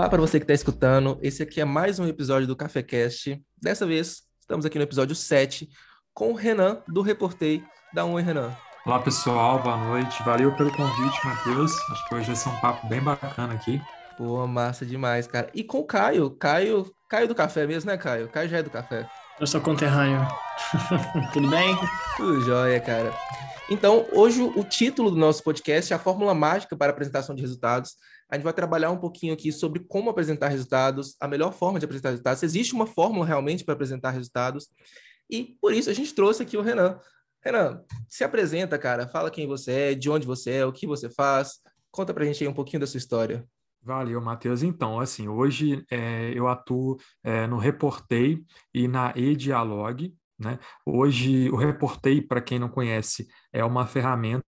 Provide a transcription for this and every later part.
Olá para você que está escutando. Esse aqui é mais um episódio do CaféCast. Dessa vez, estamos aqui no episódio 7 com o Renan, do Reportei. Dá um oi, Renan. Olá, pessoal. Boa noite. Valeu pelo convite, Matheus. Acho que hoje vai ser um papo bem bacana aqui. Pô, massa demais, cara. E com o Caio. Caio, Caio do Café mesmo, né, Caio? Caio já é do Café. Eu sou conterrâneo. Tudo bem? Tudo jóia, cara. Então, hoje o título do nosso podcast é a fórmula mágica para apresentação de resultados. A gente vai trabalhar um pouquinho aqui sobre como apresentar resultados, a melhor forma de apresentar resultados. Se existe uma fórmula realmente para apresentar resultados. E por isso a gente trouxe aqui o Renan. Renan, se apresenta, cara. Fala quem você é, de onde você é, o que você faz. Conta pra gente aí um pouquinho da sua história. Valeu, Matheus. Então, assim, hoje é, eu atuo é, no Reportei e na eDialog. Né? Hoje, o Reportei, para quem não conhece, é uma ferramenta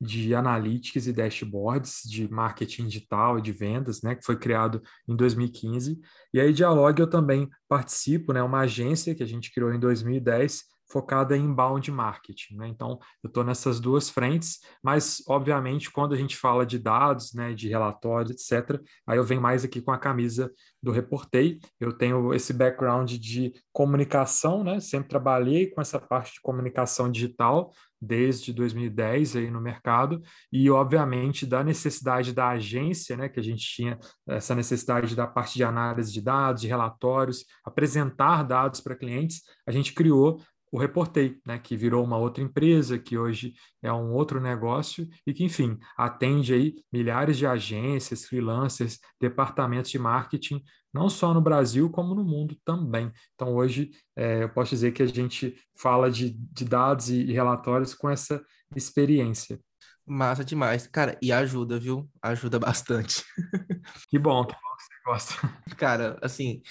de analytics e dashboards de marketing digital e de vendas, né, que foi criado em 2015. E aí, Dialog eu também participo, né, uma agência que a gente criou em 2010 focada em inbound marketing. Né? Então, eu estou nessas duas frentes, mas, obviamente, quando a gente fala de dados, né, de relatórios, etc., aí eu venho mais aqui com a camisa do Reportei. Eu tenho esse background de comunicação, né? sempre trabalhei com essa parte de comunicação digital, desde 2010 aí no mercado e obviamente da necessidade da agência, né, que a gente tinha essa necessidade da parte de análise de dados, de relatórios, apresentar dados para clientes, a gente criou o Reportei, né, que virou uma outra empresa, que hoje é um outro negócio e que, enfim, atende aí milhares de agências, freelancers, departamentos de marketing, não só no Brasil, como no mundo também. Então, hoje, é, eu posso dizer que a gente fala de, de dados e, e relatórios com essa experiência. Massa demais. Cara, e ajuda, viu? Ajuda bastante. que bom, que bom que você gosta. Cara, assim,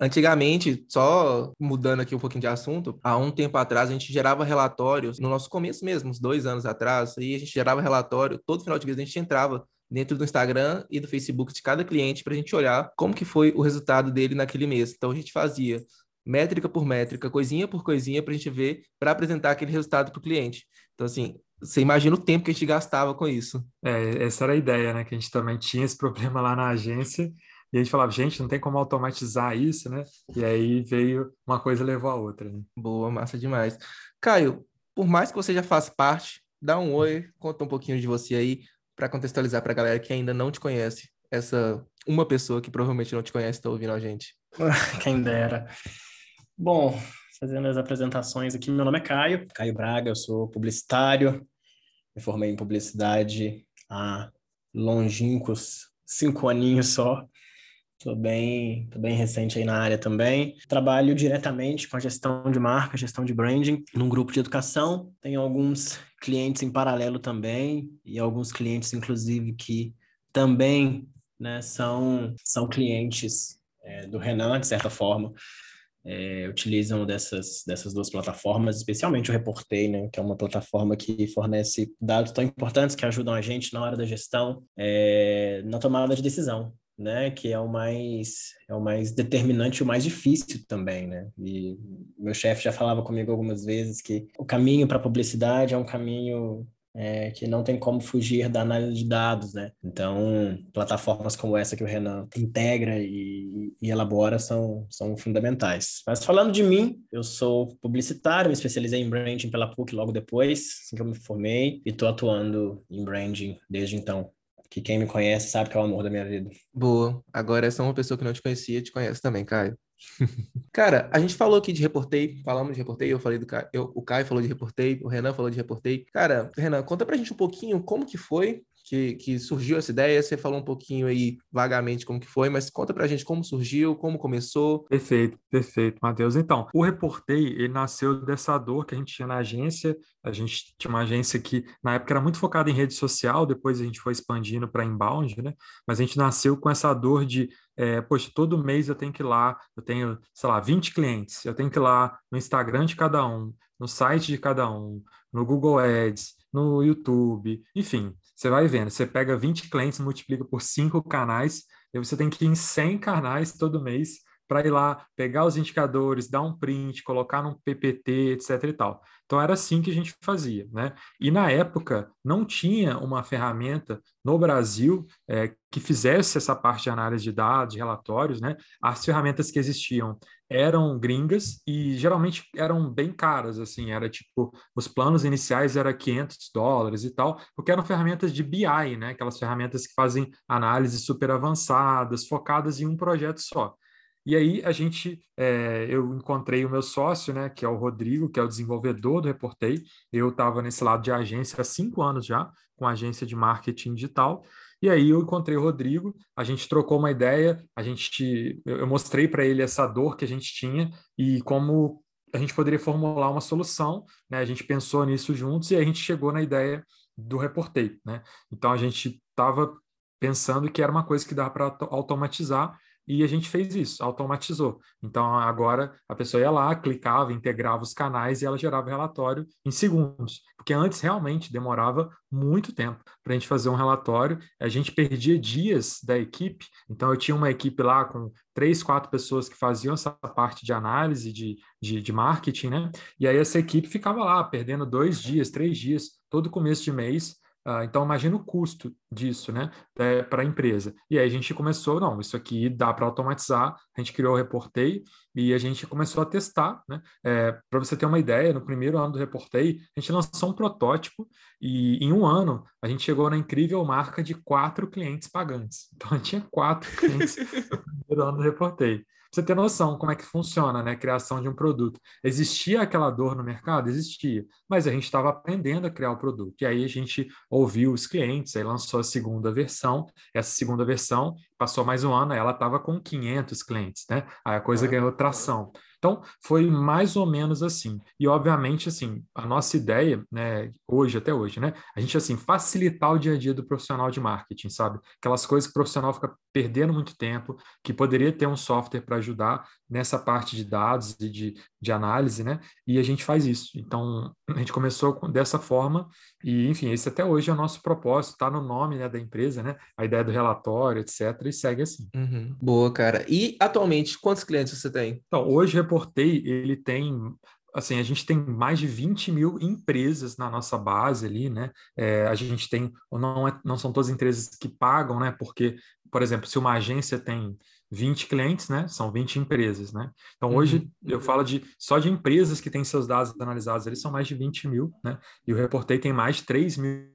Antigamente, só mudando aqui um pouquinho de assunto, há um tempo atrás a gente gerava relatórios, no nosso começo mesmo, uns dois anos atrás, aí a gente gerava relatório, todo final de mês a gente entrava dentro do Instagram e do Facebook de cada cliente para a gente olhar como que foi o resultado dele naquele mês. Então a gente fazia métrica por métrica, coisinha por coisinha para a gente ver, para apresentar aquele resultado para o cliente. Então assim, você imagina o tempo que a gente gastava com isso. É, essa era a ideia, né? Que a gente também tinha esse problema lá na agência e a gente falava, gente, não tem como automatizar isso, né? E aí veio uma coisa levou a outra. Né? Boa, massa demais. Caio, por mais que você já faça parte, dá um oi, conta um pouquinho de você aí, para contextualizar para a galera que ainda não te conhece. Essa uma pessoa que provavelmente não te conhece está ouvindo a gente. Quem dera. Bom, fazendo as apresentações aqui, meu nome é Caio, Caio Braga, eu sou publicitário, me formei em publicidade há longínquos cinco aninhos só. Estou bem, bem recente aí na área também. Trabalho diretamente com a gestão de marca, gestão de branding, num grupo de educação. Tenho alguns clientes em paralelo também, e alguns clientes, inclusive, que também né, são, são clientes é, do Renan, de certa forma. É, utilizam dessas, dessas duas plataformas, especialmente o Reportei, né, que é uma plataforma que fornece dados tão importantes que ajudam a gente na hora da gestão, é, na tomada de decisão né, que é o mais é o mais determinante e o mais difícil também, né? E meu chefe já falava comigo algumas vezes que o caminho para a publicidade é um caminho é, que não tem como fugir da análise de dados, né? Então, plataformas como essa que o Renan integra e, e elabora são, são fundamentais. Mas falando de mim, eu sou publicitário, me especializei em branding pela PUC logo depois, assim que eu me formei, e estou atuando em branding desde então que quem me conhece sabe que é o amor da minha vida. Boa. Agora essa é uma pessoa que não te conhecia, te conhece também, Caio. Cara, a gente falou aqui de reportei, falamos de reportei, eu falei do Caio, eu, o Caio falou de reportei, o Renan falou de reportei. Cara, Renan, conta pra gente um pouquinho como que foi que, que surgiu essa ideia. Você falou um pouquinho aí vagamente como que foi, mas conta pra gente como surgiu, como começou. Perfeito, perfeito, Matheus. Então, o Reportei, ele nasceu dessa dor que a gente tinha na agência. A gente tinha uma agência que, na época, era muito focada em rede social, depois a gente foi expandindo para inbound, né? Mas a gente nasceu com essa dor de é, poxa, todo mês eu tenho que ir lá, eu tenho, sei lá, 20 clientes, eu tenho que ir lá no Instagram de cada um, no site de cada um, no Google Ads, no YouTube, enfim, você vai vendo, você pega 20 clientes, multiplica por 5 canais, e você tem que ir em 100 canais todo mês para ir lá, pegar os indicadores, dar um print, colocar num PPT, etc e tal. Então era assim que a gente fazia, né? E na época não tinha uma ferramenta no Brasil é, que fizesse essa parte de análise de dados, de relatórios, né? As ferramentas que existiam eram gringas e geralmente eram bem caras, assim, era tipo, os planos iniciais era 500 dólares e tal, porque eram ferramentas de BI, né? Aquelas ferramentas que fazem análises super avançadas, focadas em um projeto só. E aí a gente, é, eu encontrei o meu sócio, né, que é o Rodrigo, que é o desenvolvedor do Reportei. Eu estava nesse lado de agência há cinco anos já, com agência de marketing digital. E aí eu encontrei o Rodrigo, a gente trocou uma ideia, a gente, eu mostrei para ele essa dor que a gente tinha e como a gente poderia formular uma solução, né? A gente pensou nisso juntos e a gente chegou na ideia do Reportei, né? Então a gente estava pensando que era uma coisa que dá para automatizar e a gente fez isso, automatizou. Então agora a pessoa ia lá, clicava, integrava os canais e ela gerava relatório em segundos. Porque antes realmente demorava muito tempo para a gente fazer um relatório. A gente perdia dias da equipe. Então eu tinha uma equipe lá com três, quatro pessoas que faziam essa parte de análise de, de, de marketing, né? E aí essa equipe ficava lá perdendo dois dias, três dias, todo começo de mês então, imagina o custo disso né, é, para a empresa. E aí a gente começou, não, isso aqui dá para automatizar, a gente criou o Reportei e a gente começou a testar. Né? É, para você ter uma ideia, no primeiro ano do Reportei, a gente lançou um protótipo e em um ano a gente chegou na incrível marca de quatro clientes pagantes. Então, a gente tinha quatro clientes no primeiro ano do Reportei você ter noção como é que funciona né, a criação de um produto. Existia aquela dor no mercado? Existia, mas a gente estava aprendendo a criar o produto. E aí a gente ouviu os clientes, aí lançou a segunda versão. Essa segunda versão passou mais um ano, ela estava com 500 clientes, né? Aí a coisa ganhou tração. Então, foi mais ou menos assim. E, obviamente, assim, a nossa ideia, né, hoje, até hoje, né, a gente, assim, facilitar o dia a dia do profissional de marketing, sabe? Aquelas coisas que o profissional fica perdendo muito tempo, que poderia ter um software para ajudar nessa parte de dados e de, de análise, né? E a gente faz isso. Então, a gente começou dessa forma e, enfim, esse até hoje é o nosso propósito, está no nome né, da empresa, né? A ideia do relatório, etc., e segue assim. Uhum. Boa, cara. E, atualmente, quantos clientes você tem? Então, hoje, Reportei, ele tem assim, a gente tem mais de 20 mil empresas na nossa base ali, né? É, a gente tem, não, é, não são todas empresas que pagam, né? Porque, por exemplo, se uma agência tem 20 clientes, né? São 20 empresas, né? Então, hoje uhum. eu falo de só de empresas que têm seus dados analisados, eles são mais de 20 mil, né? E o Reportei tem mais de 3 mil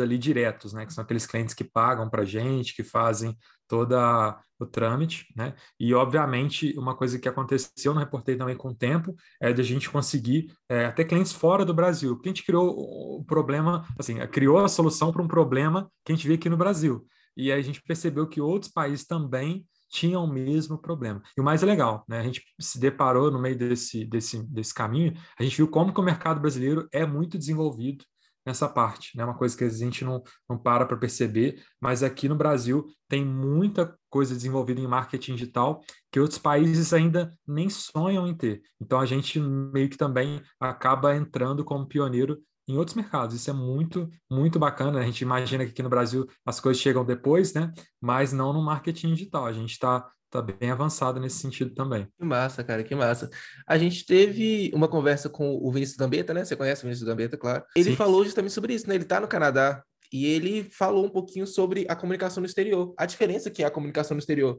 ali diretos, né? Que são aqueles clientes que pagam para gente, que fazem toda o trâmite, né? E obviamente uma coisa que aconteceu no reportei também com o tempo é de a gente conseguir é, até clientes fora do Brasil, porque a gente criou o problema, assim, criou a solução para um problema que a gente vê aqui no Brasil. E a gente percebeu que outros países também tinham o mesmo problema. E o mais legal, né? A gente se deparou no meio desse, desse, desse caminho, a gente viu como que o mercado brasileiro é muito desenvolvido nessa parte, né? Uma coisa que a gente não, não para para perceber, mas aqui no Brasil tem muita coisa desenvolvida em marketing digital que outros países ainda nem sonham em ter. Então a gente meio que também acaba entrando como pioneiro em outros mercados. Isso é muito, muito bacana. A gente imagina que aqui no Brasil as coisas chegam depois, né? Mas não no marketing digital. A gente está tá bem avançado nesse sentido também. Que massa, cara, que massa. A gente teve uma conversa com o Vinícius Gambetta, né? Você conhece o Vinícius Gambetta, claro. Ele Sim. falou justamente sobre isso, né? Ele tá no Canadá e ele falou um pouquinho sobre a comunicação no exterior, a diferença que é a comunicação no exterior.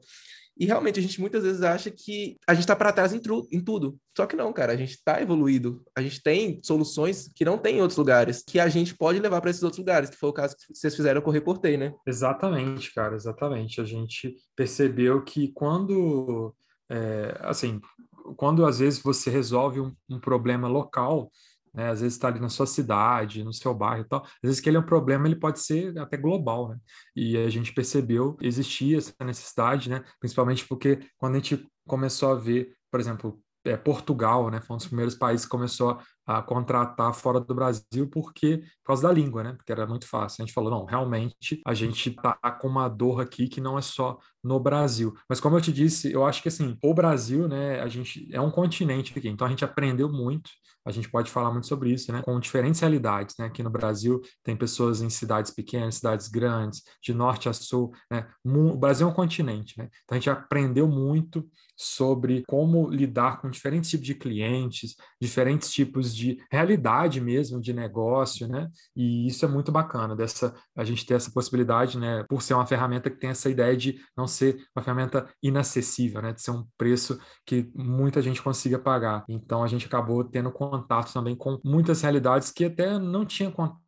E realmente a gente muitas vezes acha que a gente está para trás em, em, tudo. Só que não, cara, a gente está evoluído. A gente tem soluções que não tem em outros lugares, que a gente pode levar para esses outros lugares, que foi o caso que vocês fizeram com o Reportei, né? Exatamente, cara, exatamente. A gente percebeu que quando, é, assim, quando às vezes você resolve um, um problema local, né? Às vezes está ali na sua cidade, no seu bairro e tal. Às vezes que ele é um problema, ele pode ser até global, né? E a gente percebeu existia essa necessidade, né? Principalmente porque quando a gente começou a ver, por exemplo, é, Portugal, né? Foi um dos primeiros países que começou a contratar fora do Brasil porque por causa da língua, né? Porque era muito fácil. A gente falou, não, realmente a gente tá com uma dor aqui que não é só no Brasil. Mas como eu te disse, eu acho que assim, o Brasil, né, a gente é um continente aqui, então a gente aprendeu muito a gente pode falar muito sobre isso, né? Com diferentes realidades, né? Aqui no Brasil tem pessoas em cidades pequenas, cidades grandes, de norte a sul, né? O Brasil é um continente, né? Então a gente aprendeu muito sobre como lidar com diferentes tipos de clientes, diferentes tipos de realidade mesmo de negócio, né? E isso é muito bacana dessa a gente ter essa possibilidade, né? Por ser uma ferramenta que tem essa ideia de não ser uma ferramenta inacessível, né? De ser um preço que muita gente consiga pagar. Então a gente acabou tendo contato também com muitas realidades que até não tinha contato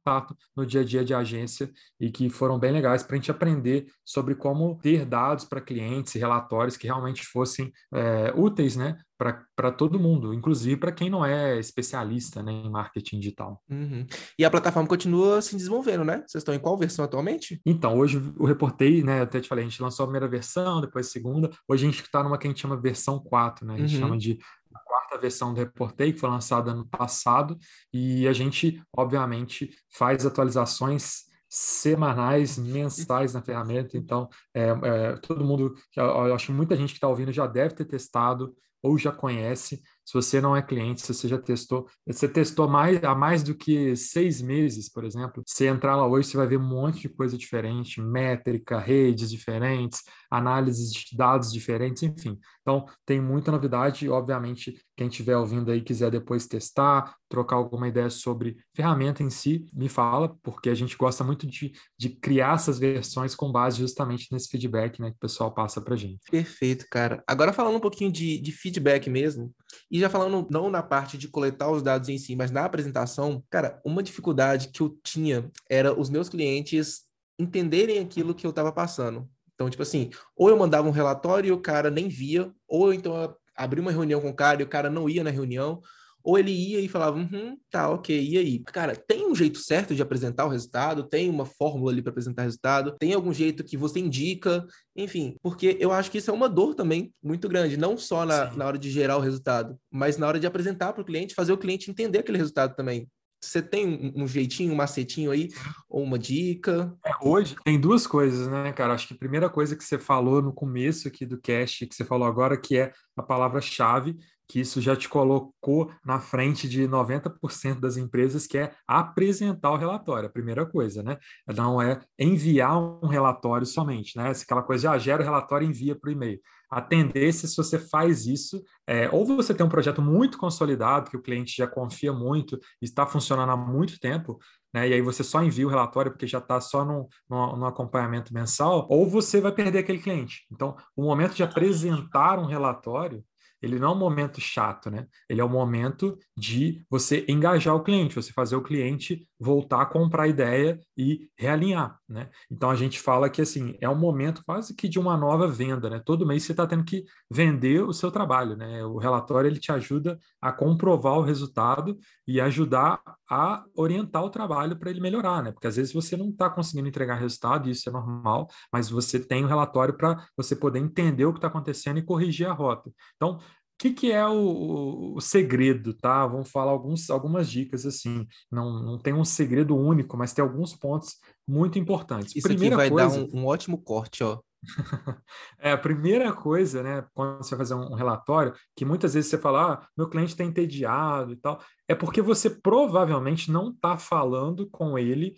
no dia a dia de agência e que foram bem legais para a gente aprender sobre como ter dados para clientes e relatórios que realmente fossem é, úteis, né, para todo mundo, inclusive para quem não é especialista né, em marketing digital. Uhum. E a plataforma continua se desenvolvendo, né? Vocês estão em qual versão atualmente? Então, hoje o Reportei, né? Até te falei, a gente lançou a primeira versão, depois a segunda. Hoje a gente está numa que a gente chama versão 4, né? A gente uhum. chama de a quarta versão do Reportei, que foi lançada ano passado, e a gente, obviamente, faz atualizações semanais, mensais na ferramenta. Então, é, é, todo mundo, eu acho que muita gente que está ouvindo já deve ter testado ou já conhece. Se você não é cliente, se você já testou, você testou mais, há mais do que seis meses, por exemplo, você entrar lá hoje, você vai ver um monte de coisa diferente, métrica, redes diferentes, análises de dados diferentes, enfim. Então, tem muita novidade. Obviamente, quem estiver ouvindo aí quiser depois testar, trocar alguma ideia sobre ferramenta em si, me fala, porque a gente gosta muito de, de criar essas versões com base justamente nesse feedback né, que o pessoal passa para gente. Perfeito, cara. Agora falando um pouquinho de, de feedback mesmo, e já falando não na parte de coletar os dados em si, mas na apresentação, cara, uma dificuldade que eu tinha era os meus clientes entenderem aquilo que eu estava passando. Então, tipo assim, ou eu mandava um relatório e o cara nem via, ou então eu abri uma reunião com o cara e o cara não ia na reunião, ou ele ia e falava, uhum, tá, ok, e aí? Cara, tem um jeito certo de apresentar o resultado? Tem uma fórmula ali para apresentar o resultado? Tem algum jeito que você indica? Enfim, porque eu acho que isso é uma dor também muito grande, não só na, na hora de gerar o resultado, mas na hora de apresentar para o cliente, fazer o cliente entender aquele resultado também. Você tem um, jeitinho, um macetinho aí, ou uma dica? É, hoje tem duas coisas, né, cara? Acho que a primeira coisa que você falou no começo aqui do cast, que você falou agora, que é a palavra-chave, que isso já te colocou na frente de 90% das empresas, que é apresentar o relatório, a primeira coisa, né? Não é enviar um relatório somente, né? Aquela coisa de ah, gera o relatório e envia para o e-mail. A tendência, se você faz isso, é, ou você tem um projeto muito consolidado, que o cliente já confia muito, está funcionando há muito tempo, né? E aí você só envia o relatório porque já está só no, acompanhamento mensal, ou você vai perder aquele cliente. Então, o momento de apresentar um relatório ele não é um momento chato, né? Ele é um momento de você engajar o cliente, você fazer o cliente voltar a comprar a ideia e realinhar, né? Então a gente fala que assim é um momento quase que de uma nova venda, né? Todo mês você está tendo que vender o seu trabalho, né? O relatório ele te ajuda a comprovar o resultado e ajudar a orientar o trabalho para ele melhorar, né? Porque às vezes você não está conseguindo entregar resultado, e isso é normal, mas você tem o um relatório para você poder entender o que está acontecendo e corrigir a rota. Então que, que é o, o, segredo, tá? Vamos falar alguns, algumas dicas assim. Não, não tem um segredo único, mas tem alguns pontos muito importantes. Isso primeira aqui vai coisa... dar um, um ótimo corte, ó. é, a primeira coisa, né, quando você vai fazer um, relatório, que muitas vezes você fala, ah, meu cliente está entediado e tal, é porque você provavelmente não está falando com ele,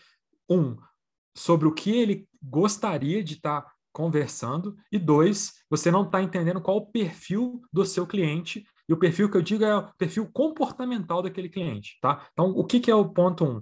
um, sobre o que ele gostaria de estar tá conversando, e dois, você não está entendendo qual o perfil do seu cliente, e o perfil que eu digo é o perfil comportamental daquele cliente, tá? Então, o que, que é o ponto um?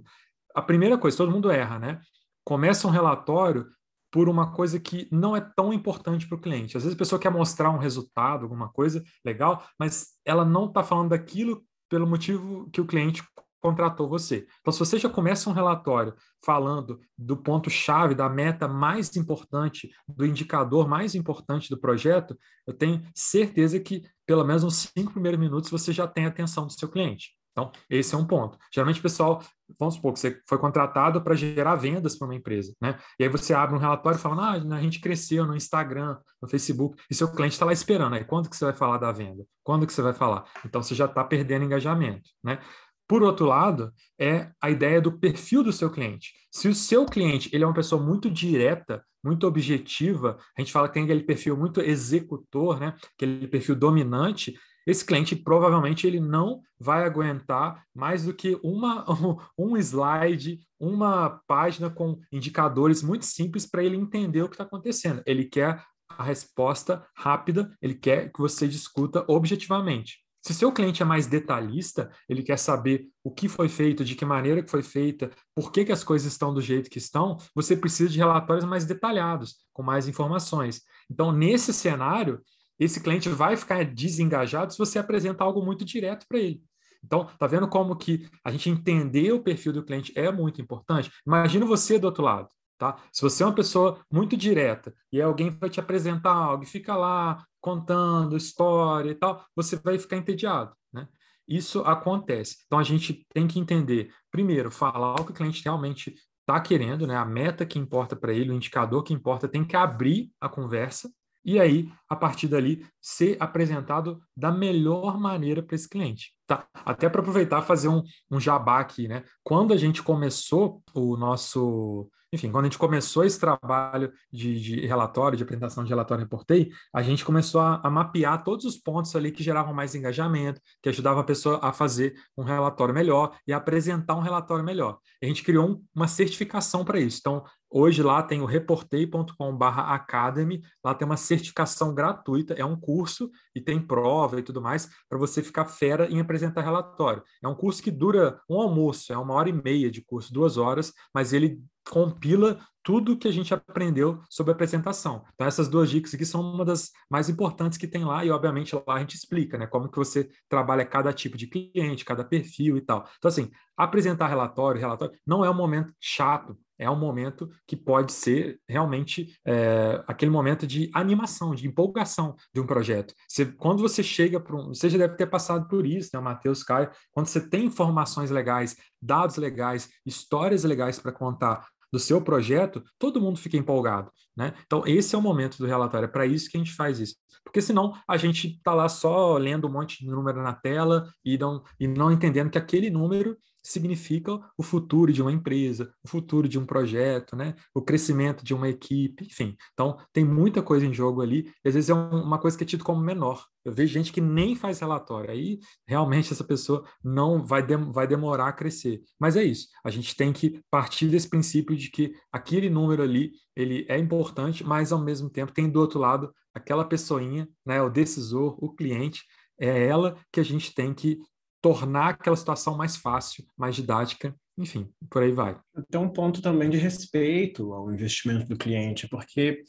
A primeira coisa, todo mundo erra, né? Começa um relatório por uma coisa que não é tão importante para o cliente. Às vezes a pessoa quer mostrar um resultado, alguma coisa legal, mas ela não está falando daquilo pelo motivo que o cliente contratou você. Então, se você já começa um relatório falando do ponto-chave, da meta mais importante, do indicador mais importante do projeto, eu tenho certeza que, pelo menos uns cinco primeiros minutos, você já tem a atenção do seu cliente. Então, esse é um ponto. Geralmente, pessoal, vamos supor que você foi contratado para gerar vendas para uma empresa, né? E aí você abre um relatório falando, ah, a gente cresceu no Instagram, no Facebook, e seu cliente está lá esperando. Aí, quando que você vai falar da venda? Quando que você vai falar? Então, você já está perdendo engajamento, né? Por outro lado, é a ideia do perfil do seu cliente. Se o seu cliente ele é uma pessoa muito direta, muito objetiva, a gente fala que tem aquele perfil muito executor, né? aquele perfil dominante, esse cliente provavelmente ele não vai aguentar mais do que uma, um slide, uma página com indicadores muito simples para ele entender o que está acontecendo. Ele quer a resposta rápida, ele quer que você discuta objetivamente. Se seu cliente é mais detalhista, ele quer saber o que foi feito, de que maneira que foi feita, por que, que as coisas estão do jeito que estão, você precisa de relatórios mais detalhados, com mais informações. Então, nesse cenário, esse cliente vai ficar desengajado se você apresentar algo muito direto para ele. Então, tá vendo como que a gente entender o perfil do cliente é muito importante? Imagina você do outro lado. Tá? Se você é uma pessoa muito direta e alguém vai te apresentar algo e fica lá contando história e tal, você vai ficar entediado. Né? Isso acontece. Então a gente tem que entender, primeiro, falar o que o cliente realmente está querendo, né? a meta que importa para ele, o indicador que importa, tem que abrir a conversa e aí, a partir dali, ser apresentado da melhor maneira para esse cliente. Tá? Até para aproveitar fazer um, um jabá aqui, né? Quando a gente começou o nosso enfim, quando a gente começou esse trabalho de, de relatório, de apresentação de relatório reportei, a gente começou a, a, mapear todos os pontos ali que geravam mais engajamento, que ajudavam a pessoa a fazer um relatório melhor e apresentar um relatório melhor. A gente criou um, uma certificação para isso. Então, Hoje lá tem o reportei.com/academy, lá tem uma certificação gratuita, é um curso e tem prova e tudo mais para você ficar fera em apresentar relatório. É um curso que dura um almoço, é uma hora e meia de curso, duas horas, mas ele compila tudo que a gente aprendeu sobre apresentação. Então, essas duas dicas aqui são uma das mais importantes que tem lá, e obviamente lá a gente explica, né, como que você trabalha cada tipo de cliente, cada perfil e tal. Então, assim, apresentar relatório, relatório não é um momento chato, é um momento que pode ser realmente é, aquele momento de animação, de empolgação de um projeto. Você, quando você chega para um. Você já deve ter passado por isso, né, Matheus, Caio? Quando você tem informações legais, dados legais, histórias legais para contar do seu projeto, todo mundo fica empolgado. Né? Então, esse é o momento do relatório, é para isso que a gente faz isso. Porque senão a gente está lá só lendo um monte de número na tela e não, e não entendendo que aquele número significa o futuro de uma empresa, o futuro de um projeto, né? o crescimento de uma equipe, enfim. Então, tem muita coisa em jogo ali, e às vezes é um, uma coisa que é tido como menor. Eu vejo gente que nem faz relatório, aí realmente essa pessoa não vai, de, vai demorar a crescer. Mas é isso, a gente tem que partir desse princípio de que aquele número ali, ele é importante, mas ao mesmo tempo tem do outro lado aquela pessoinha, né, o decisor, o cliente, é ela que a gente tem que tornar aquela situação mais fácil, mais didática, enfim, por aí vai. Tem um ponto também de respeito ao investimento do cliente, porque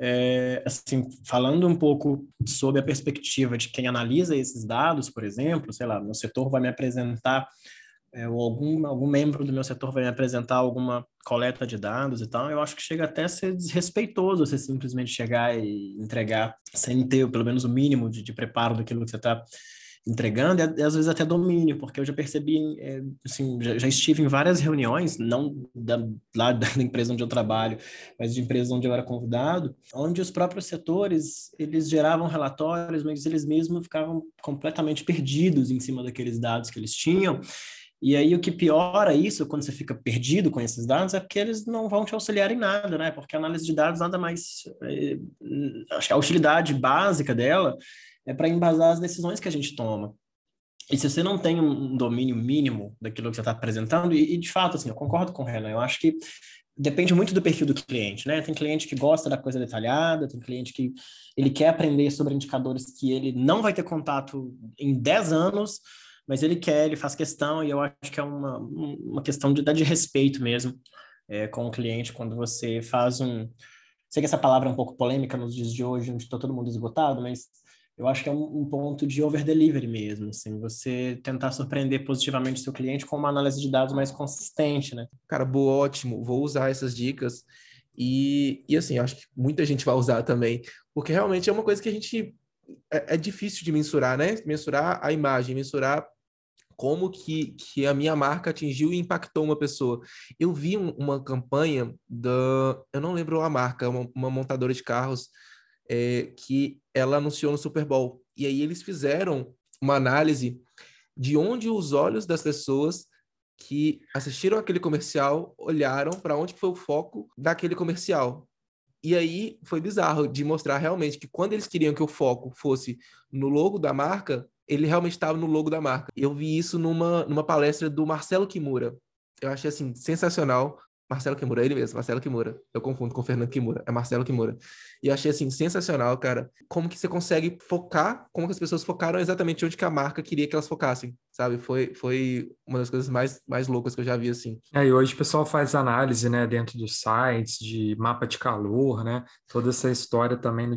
é, assim, falando um pouco sobre a perspectiva de quem analisa esses dados, por exemplo, sei lá, meu setor vai me apresentar, é, ou algum, algum membro do meu setor vai me apresentar alguma coleta de dados e tal, eu acho que chega até a ser desrespeitoso você simplesmente chegar e entregar sem ter pelo menos o mínimo de, de preparo daquilo que você está entregando e, às vezes até domínio, porque eu já percebi, é, assim, já, já, estive em várias reuniões, não da, lá da empresa onde eu trabalho, mas de empresas onde eu era convidado, onde os próprios setores, eles geravam relatórios, mas eles mesmos ficavam completamente perdidos em cima daqueles dados que eles tinham, e aí o que piora isso, quando você fica perdido com esses dados, é porque eles não vão te auxiliar em nada, né? Porque a análise de dados nada mais... É, acho que a utilidade básica dela é para embasar as decisões que a gente toma. E se você não tem um domínio mínimo daquilo que você está apresentando, e, e, de fato, assim, eu concordo com o Renan, eu acho que depende muito do perfil do cliente, né? Tem cliente que gosta da coisa detalhada, tem cliente que ele quer aprender sobre indicadores que ele não vai ter contato em 10 anos, mas ele quer, ele faz questão, e eu acho que é uma, uma questão de, de respeito mesmo é, com o cliente quando você faz um. Sei que essa palavra é um pouco polêmica nos dias de hoje, onde está todo mundo esgotado, mas eu acho que é um, um ponto de over-delivery mesmo, assim, você tentar surpreender positivamente o seu cliente com uma análise de dados mais consistente, né? Cara, boa, ótimo, vou usar essas dicas e, e assim, acho que muita gente vai usar também, porque realmente é uma coisa que a gente, é, é difícil de mensurar, né? Mensurar a imagem, mensurar como que, que a minha marca atingiu e impactou uma pessoa. Eu vi um, uma campanha da, eu não lembro a marca, uma, uma montadora de carros, é, que ela anunciou no Super Bowl. E aí eles fizeram uma análise de onde os olhos das pessoas que assistiram aquele comercial olharam para onde foi o foco daquele comercial. E aí foi bizarro de mostrar realmente que quando eles queriam que o foco fosse no logo da marca, ele realmente estava no logo da marca. Eu vi isso numa, numa palestra do Marcelo Kimura. Eu achei assim sensacional Marcelo Kimura, ele mesmo, Marcelo Kimura. Eu confundo com Fernando Kimura, é Marcelo Kimura. E eu achei assim sensacional, cara, como que você consegue focar, como que as pessoas focaram exatamente onde que a marca queria que elas focassem, sabe? Foi, foi uma das coisas mais, mais loucas que eu já vi assim. É, e hoje o pessoal faz análise, né, dentro dos sites de mapa de calor, né? Toda essa história também no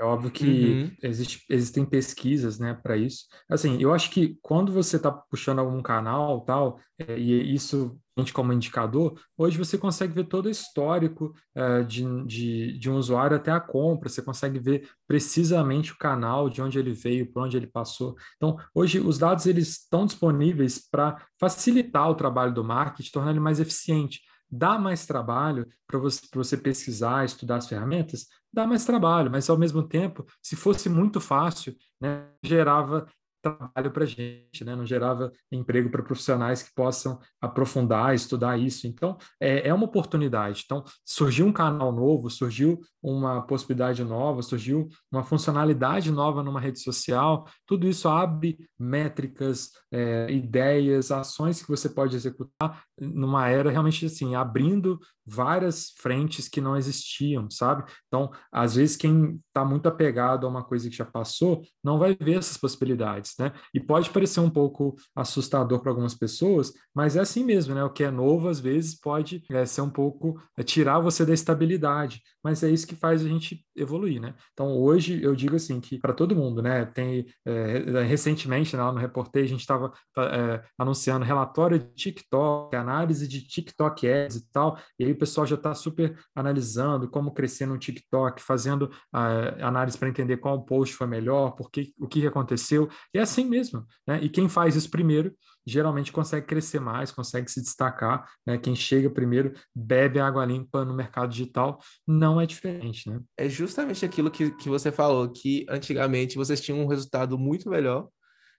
é óbvio que uhum. existe, existem pesquisas, né, para isso. Assim, eu acho que quando você está puxando algum canal, tal, é, e isso a gente como indicador, hoje você consegue ver todo o histórico é, de, de, de um usuário até a compra, você consegue ver precisamente o canal, de onde ele veio, por onde ele passou. Então, hoje os dados eles estão disponíveis para facilitar o trabalho do marketing, tornar ele mais eficiente dá mais trabalho para você, você, pesquisar, estudar as ferramentas, dá mais trabalho, mas ao mesmo tempo, se fosse muito fácil, né, gerava trabalho para gente, né? não gerava emprego para profissionais que possam aprofundar, estudar isso. Então, é, é uma oportunidade. Então, surgiu um canal novo, surgiu uma possibilidade nova, surgiu uma funcionalidade nova numa rede social, tudo isso abre métricas, é, ideias, ações que você pode executar numa era realmente assim, abrindo várias frentes que não existiam, sabe? Então, às vezes, quem está muito apegado a uma coisa que já passou, não vai ver essas possibilidades, né? E pode parecer um pouco assustador para algumas pessoas, mas é assim mesmo, né? O que é novo, às vezes, pode é, ser um pouco é, tirar você da estabilidade, mas é isso que faz a gente evoluir, né? Então, hoje, eu digo assim, que para todo mundo, né? Tem, é, recentemente, né, lá no Reportei, a gente estava é, anunciando relatório de TikTok, análise de TikTok Ads e tal, e aí o pessoal já está super analisando como crescer no TikTok, fazendo uh, análise para entender qual post foi melhor, porque, o que aconteceu. E é assim mesmo. Né? E quem faz isso primeiro geralmente consegue crescer mais, consegue se destacar. Né? Quem chega primeiro bebe água limpa no mercado digital, não é diferente. Né? É justamente aquilo que, que você falou, que antigamente vocês tinham um resultado muito melhor.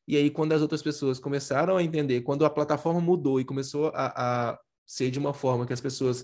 E aí, quando as outras pessoas começaram a entender, quando a plataforma mudou e começou a, a ser de uma forma que as pessoas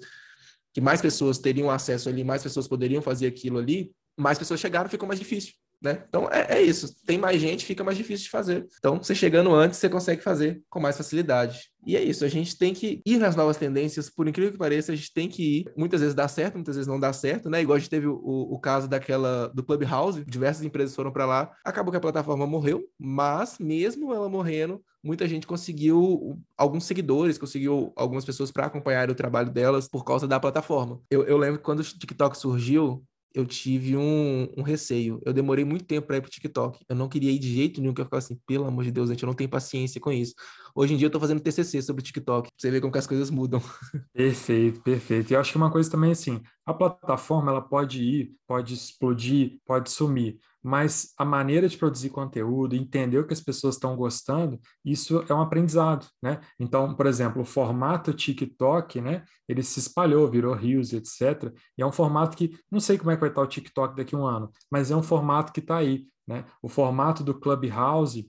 que mais pessoas teriam acesso ali, mais pessoas poderiam fazer aquilo ali, mais pessoas chegaram, ficou mais difícil. Né? Então é, é, isso. Tem mais gente, fica mais difícil de fazer. Então, você chegando antes, você consegue fazer com mais facilidade. E é isso. A gente tem que ir nas novas tendências, por incrível que pareça, a gente tem que ir. Muitas vezes dá certo, muitas vezes não dá certo, né? Igual a gente teve o, o caso daquela do Clubhouse, diversas empresas foram para lá, acabou que a plataforma morreu, mas mesmo ela morrendo, muita gente conseguiu alguns seguidores, conseguiu algumas pessoas para acompanhar o trabalho delas por causa da plataforma. Eu, eu lembro que quando o TikTok surgiu, eu tive um, um, receio. Eu demorei muito tempo para ir pro TikTok. Eu não queria ir de jeito nenhum, que eu ficava assim, pelo amor de Deus, gente, eu não tenho paciência com isso. Hoje em dia eu tô fazendo TCC sobre o TikTok, você ver como as coisas mudam. Perfeito, perfeito. E eu acho que uma coisa também assim, a plataforma ela pode ir, pode explodir, pode sumir, mas a maneira de produzir conteúdo, entender o que as pessoas estão gostando, isso é um aprendizado, né? Então, por exemplo, o formato TikTok, né? Ele se espalhou, virou Reels, etc. E é um formato que, não sei como é que vai estar o TikTok daqui a um ano, mas é um formato que está aí, né? O formato do Clubhouse,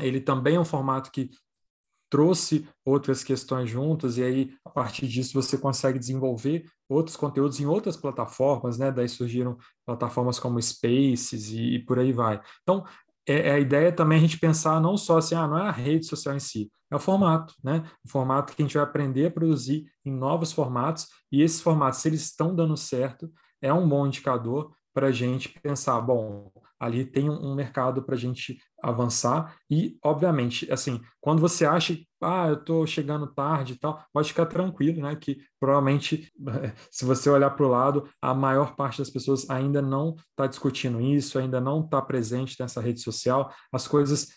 ele também é um formato que trouxe outras questões juntas, e aí, a partir disso, você consegue desenvolver outros conteúdos em outras plataformas, né? Daí surgiram plataformas como Spaces e, e por aí vai. Então, é, é, a ideia também a gente pensar não só assim, ah, não é a rede social em si, é o formato, né? O formato que a gente vai aprender a produzir em novos formatos, e esses formatos, se eles estão dando certo, é um bom indicador para a gente pensar, bom, ali tem um mercado para a gente avançar e, obviamente, assim, quando você acha, ah, eu estou chegando tarde e tal, pode ficar tranquilo, né, que provavelmente, se você olhar para o lado, a maior parte das pessoas ainda não está discutindo isso, ainda não está presente nessa rede social, as coisas,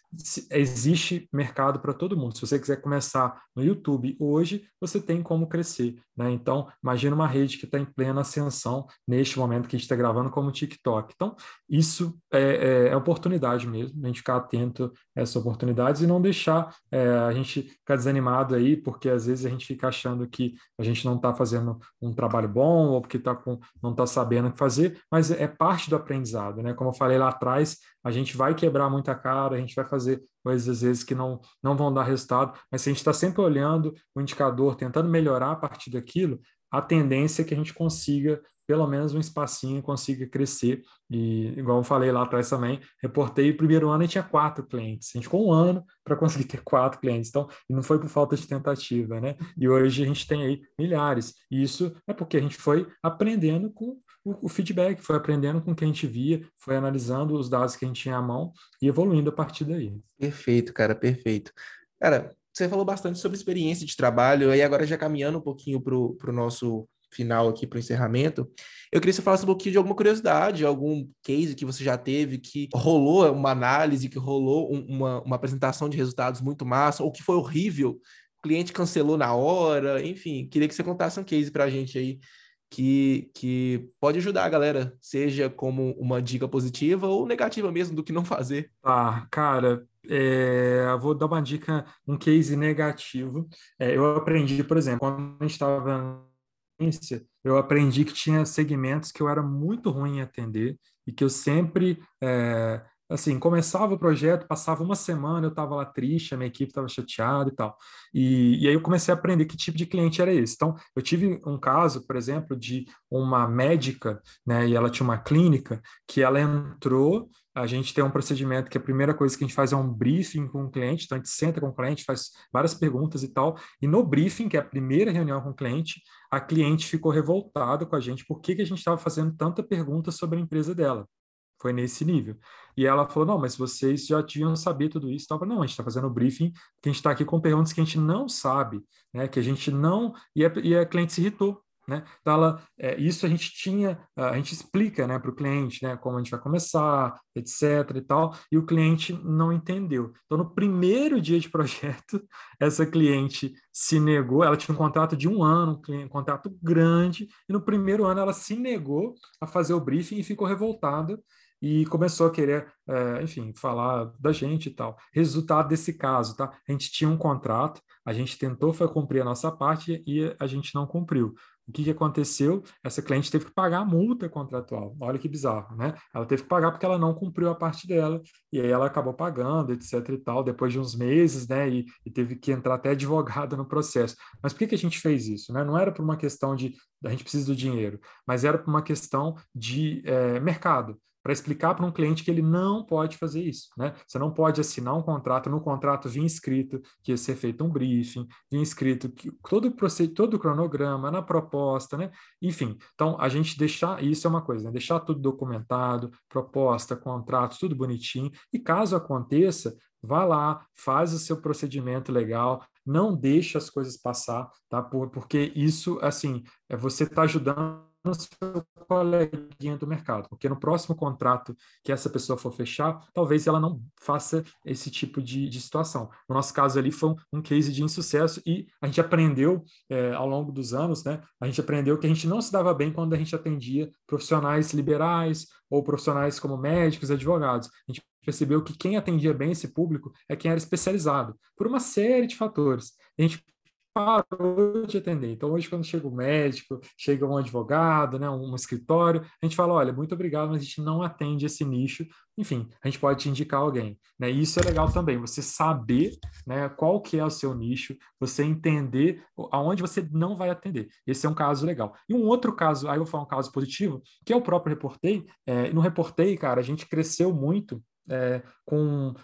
existe mercado para todo mundo, se você quiser começar no YouTube hoje, você tem como crescer, né, então, imagina uma rede que está em plena ascensão neste momento que a gente está gravando como TikTok, então, isso é, é, é, oportunidade mesmo, a gente ficar atento a essas oportunidades e não deixar é, a gente ficar desanimado aí, porque às vezes a gente fica achando que a gente não está fazendo um trabalho bom ou porque tá com, não está sabendo o que fazer, mas é parte do aprendizado, né? Como eu falei lá atrás, a gente vai quebrar muita cara, a gente vai fazer coisas às vezes que não, não vão dar resultado, mas se a gente está sempre olhando o indicador, tentando melhorar a partir daquilo, a tendência é que a gente consiga pelo menos um espacinho consiga crescer. E, igual eu falei lá atrás também, reportei o primeiro ano e tinha quatro clientes. A gente ficou um ano para conseguir ter quatro clientes. Então, não foi por falta de tentativa, né? E hoje a gente tem aí milhares. E isso é porque a gente foi aprendendo com o, feedback, foi aprendendo com o que a gente via, foi analisando os dados que a gente tinha à mão e evoluindo a partir daí. Perfeito, cara, perfeito. Cara, você falou bastante sobre experiência de trabalho, e agora já caminhando um pouquinho para o nosso final aqui para o encerramento, eu queria que você falasse um pouquinho de alguma curiosidade, algum case que você já teve, que rolou uma análise, que rolou um, uma, uma apresentação de resultados muito massa, ou que foi horrível, o cliente cancelou na hora, enfim, queria que você contasse um case para a gente aí, que, que pode ajudar a galera, seja como uma dica positiva ou negativa mesmo do que não fazer. Ah, cara, é, vou dar uma dica, um case negativo. É, eu aprendi, por exemplo, quando a gente estava eu aprendi que tinha segmentos que eu era muito ruim em atender e que eu sempre, é, assim, começava o projeto, passava uma semana, eu estava lá triste, a minha equipe estava chateada e tal. E, e aí eu comecei a aprender que tipo de cliente era esse. Então, eu tive um caso, por exemplo, de uma médica, né, e ela tinha uma clínica, que ela entrou a gente tem um procedimento que a primeira coisa que a gente faz é um briefing com o cliente, então a gente senta com o cliente, faz várias perguntas e tal, e no briefing, que é a primeira reunião com o cliente, a cliente ficou revoltada com a gente, por que, que a gente estava fazendo tanta pergunta sobre a empresa dela. Foi nesse nível. E ela falou: não, mas vocês já tinham saber tudo isso. Tava, não, a gente está fazendo o briefing, que a gente está aqui com perguntas que a gente não sabe, né? Que a gente não. E a, e a cliente se irritou. Né? Então, ela, é, isso a gente tinha, a gente explica né, para o cliente né, como a gente vai começar, etc. e tal, e o cliente não entendeu. Então, no primeiro dia de projeto, essa cliente se negou, ela tinha um contrato de um ano, um contrato grande, e no primeiro ano ela se negou a fazer o briefing e ficou revoltada e começou a querer, é, enfim, falar da gente e tal. Resultado desse caso, tá? A gente tinha um contrato, a gente tentou foi cumprir a nossa parte e a gente não cumpriu. O que, que aconteceu? Essa cliente teve que pagar a multa contratual. Olha que bizarro, né? Ela teve que pagar porque ela não cumpriu a parte dela, e aí ela acabou pagando, etc e tal, depois de uns meses, né? E, e teve que entrar até advogada no processo. Mas por que, que a gente fez isso? Né? Não era por uma questão de a gente precisa do dinheiro, mas era por uma questão de é, mercado para explicar para um cliente que ele não pode fazer isso, né? Você não pode assinar um contrato, no contrato vinha escrito que ia ser feito um briefing, vinha escrito que todo todo o cronograma na proposta, né? Enfim, então a gente deixar, isso é uma coisa, né? deixar tudo documentado, proposta, contrato, tudo bonitinho, e caso aconteça, vá lá, faz o seu procedimento legal, não deixe as coisas passar, tá? Porque isso, assim, é você está ajudando no seu coleguinha do mercado, porque no próximo contrato que essa pessoa for fechar, talvez ela não faça esse tipo de, de situação. No nosso caso ali foi um, um case de insucesso e a gente aprendeu é, ao longo dos anos, né? A gente aprendeu que a gente não se dava bem quando a gente atendia profissionais liberais ou profissionais como médicos, advogados. A gente percebeu que quem atendia bem esse público é quem era especializado, por uma série de fatores. A gente parou de atender. Então, hoje, quando chega o um médico, chega um advogado, né, um escritório, a gente fala: olha, muito obrigado, mas a gente não atende esse nicho. Enfim, a gente pode te indicar alguém. Né? E isso é legal também, você saber né, qual que é o seu nicho, você entender aonde você não vai atender. Esse é um caso legal. E um outro caso, aí eu vou falar um caso positivo, que é o próprio Reportei. É, no Reportei, cara, a gente cresceu muito é, com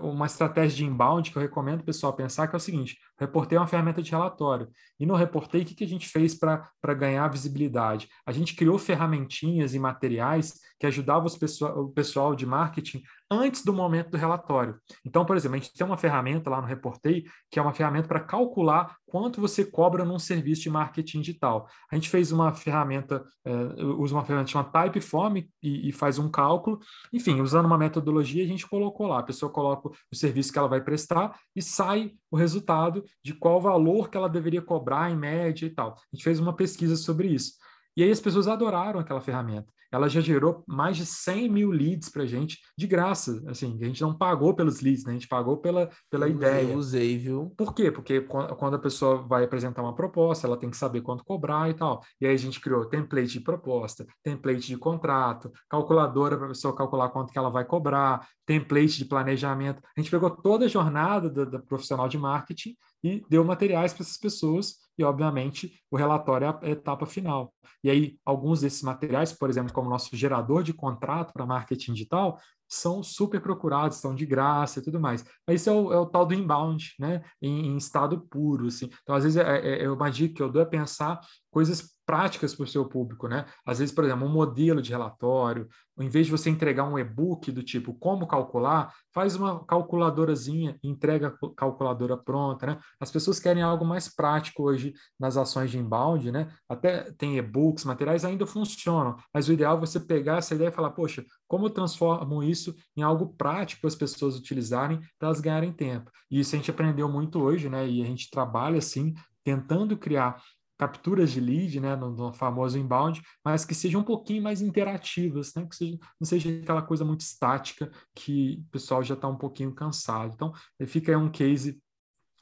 uma estratégia de inbound que eu recomendo o pessoal pensar, que é o seguinte: Reportei é uma ferramenta de relatório. E no Reportei, o que, que a gente fez para ganhar visibilidade? A gente criou ferramentinhas e materiais que ajudavam pessoal, o pessoal de marketing antes do momento do relatório. Então, por exemplo, a gente tem uma ferramenta lá no Reportei, que é uma ferramenta para calcular quanto você cobra num serviço de marketing digital. A gente fez uma ferramenta, é, usa uma ferramenta chamada Typeform e, e faz um cálculo. Enfim, usando uma metodologia, a gente colocou lá. A pessoa coloca o serviço que ela vai prestar e sai o resultado de qual valor que ela deveria cobrar em média e tal. A gente fez uma pesquisa sobre isso. E aí as pessoas adoraram aquela ferramenta ela já gerou mais de 100 mil leads para a gente de graça. Assim, a gente não pagou pelos leads, né? A gente pagou pela, pela ideia. Eu usei, viu? Por quê? Porque quando a pessoa vai apresentar uma proposta, ela tem que saber quanto cobrar e tal. E aí a gente criou template de proposta, template de contrato, calculadora para a pessoa calcular quanto que ela vai cobrar, template de planejamento. A gente pegou toda a jornada da profissional de marketing e deu materiais para essas pessoas e, obviamente, o relatório é a etapa final. E aí, alguns desses materiais, por exemplo, como nosso gerador de contrato para marketing digital, são super procurados, são de graça e tudo mais. Mas isso é o, é o tal do inbound, né? Em, em, estado puro, assim. Então, às vezes, é, é, é uma dica que eu dou é pensar coisas práticas para o seu público, né? Às vezes, por exemplo, um modelo de relatório, em vez de você entregar um e-book do tipo como calcular, faz uma calculadorazinha entrega a calculadora pronta, né? As pessoas querem algo mais prático hoje nas ações de inbound, né? Até tem e-books, materiais ainda funcionam, mas o ideal é você pegar essa ideia e falar, poxa, como eu transformo isso em algo prático para as pessoas utilizarem para elas ganharem tempo? E isso a gente aprendeu muito hoje, né? E a gente trabalha assim, tentando criar capturas de lead, né, no, no, famoso inbound, mas que sejam um pouquinho mais interativas, né, que seja, não seja aquela coisa muito estática que o pessoal já está um pouquinho cansado. Então, fica aí um case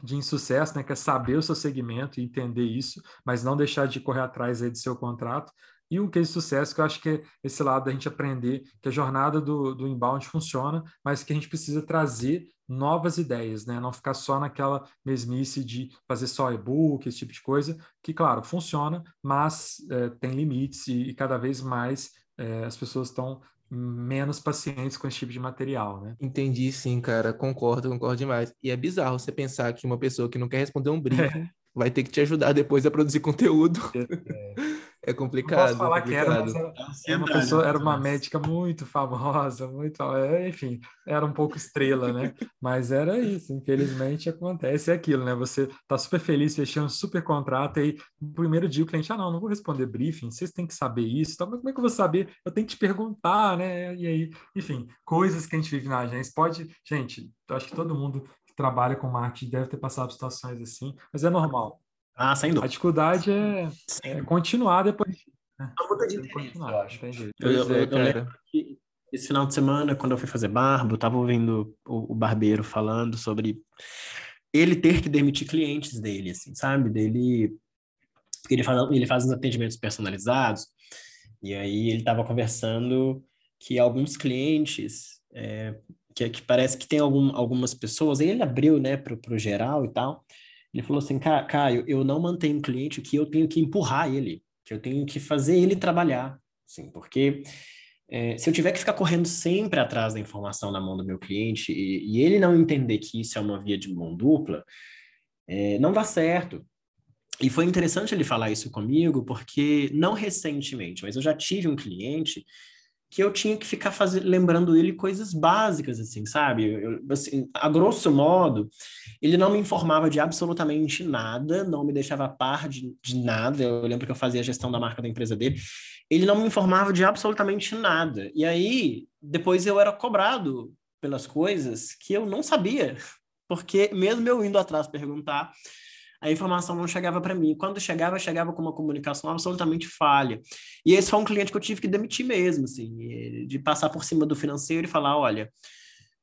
de insucesso, né, que é saber o seu segmento e entender isso, mas não deixar de correr atrás aí do seu contrato e um case de sucesso que eu acho que é esse lado da gente aprender que a jornada do, do inbound funciona, mas que a gente precisa trazer novas ideias, né? Não ficar só naquela mesmice de fazer só e-book, esse tipo de coisa, que, claro, funciona, mas é, tem limites e, e, cada vez mais é, as pessoas estão menos pacientes com esse tipo de material, né? Entendi, sim, cara. Concordo, concordo demais. E é bizarro você pensar que uma pessoa que não quer responder um briefing é. vai ter que te ajudar depois a produzir conteúdo. É. É complicado. Não posso falar é que era, mas era, era uma pessoa, era uma médica muito famosa, muito, é, enfim, era um pouco estrela, né? Mas era isso, infelizmente acontece aquilo, né? Você tá super feliz, fechando super contrato, e aí no primeiro dia o cliente, ah, não, não vou responder briefing, vocês têm que saber isso, então, como é que eu vou saber? Eu tenho que te perguntar, né? E aí, enfim, coisas que a gente vive na agência. Pode, gente, eu acho que todo mundo que trabalha com marketing deve ter passado situações assim, mas é normal. Ah, sem dúvida. A dificuldade é, é continuar depois. Né? Muda de interesse, eu acho. Eu, eu, eu, eu lembro que esse final de semana, quando eu fui fazer barba, eu estava ouvindo o, o, barbeiro falando sobre ele ter que demitir clientes dele, assim, sabe? Dele. Porque ele faz, ele faz uns atendimentos personalizados, e aí ele estava conversando que alguns clientes. É, que, que parece que tem algum, algumas pessoas, aí ele abriu, né, para o geral e tal, ele falou assim, Caio, eu não mantenho um cliente que eu tenho que empurrar ele, que eu tenho que fazer ele trabalhar, assim, porque é, se eu tiver que ficar correndo sempre atrás da informação na mão do meu cliente e, e ele não entender que isso é uma via de mão dupla, é, não dá certo. E foi interessante ele falar isso comigo, porque não recentemente, mas eu já tive um cliente que eu tinha que ficar lembrando ele coisas básicas, assim, sabe? Eu, assim, a grosso modo, ele não me informava de absolutamente nada, não me deixava a par de, de nada. Eu lembro que eu fazia a gestão da marca da empresa dele. Ele não me informava de absolutamente nada. E aí, depois eu era cobrado pelas coisas que eu não sabia. Porque mesmo eu indo atrás perguntar, a informação não chegava para mim. Quando chegava, chegava com uma comunicação absolutamente falha. E esse foi um cliente que eu tive que demitir mesmo, assim, de passar por cima do financeiro e falar, olha,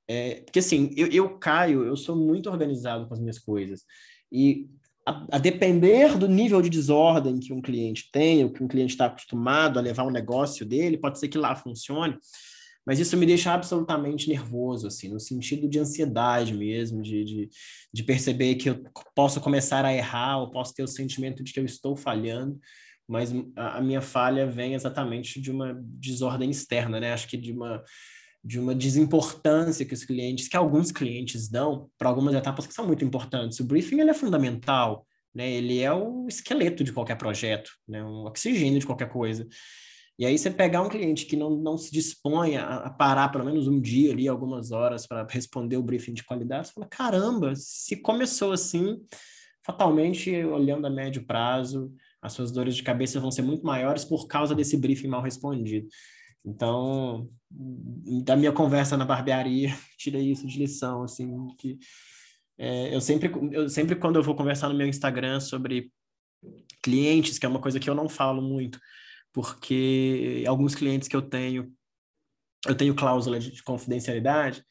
é, porque assim, eu, eu caio, eu sou muito organizado com as minhas coisas. E a, a, depender do nível de desordem que um cliente tem, ou que um cliente está acostumado a levar o negócio dele, pode ser que lá funcione, mas isso me deixa absolutamente nervoso, assim, no sentido de ansiedade mesmo, de, de, de perceber que eu posso começar a errar, ou posso ter o sentimento de que eu estou falhando, mas a, a minha falha vem exatamente de uma desordem externa, né? Acho que de uma de uma desimportância que os clientes, que alguns clientes dão para algumas etapas que são muito importantes. O briefing ele é fundamental, né? Ele é o esqueleto de qualquer projeto, né? Um oxigênio de qualquer coisa. E aí você pegar um cliente que não, não se dispõe a, a parar pelo menos um dia ali, algumas horas, para responder o briefing de qualidade, você fala, caramba, se começou assim, fatalmente, olhando a médio prazo, as suas dores de cabeça vão ser muito maiores por causa desse briefing mal respondido. Então, da minha conversa na barbearia, tirei isso de lição, assim, que é, eu sempre, eu sempre quando eu vou conversar no meu Instagram sobre clientes, que é uma coisa que eu não falo muito, porque alguns clientes que eu tenho, eu tenho cláusula de confidencialidade,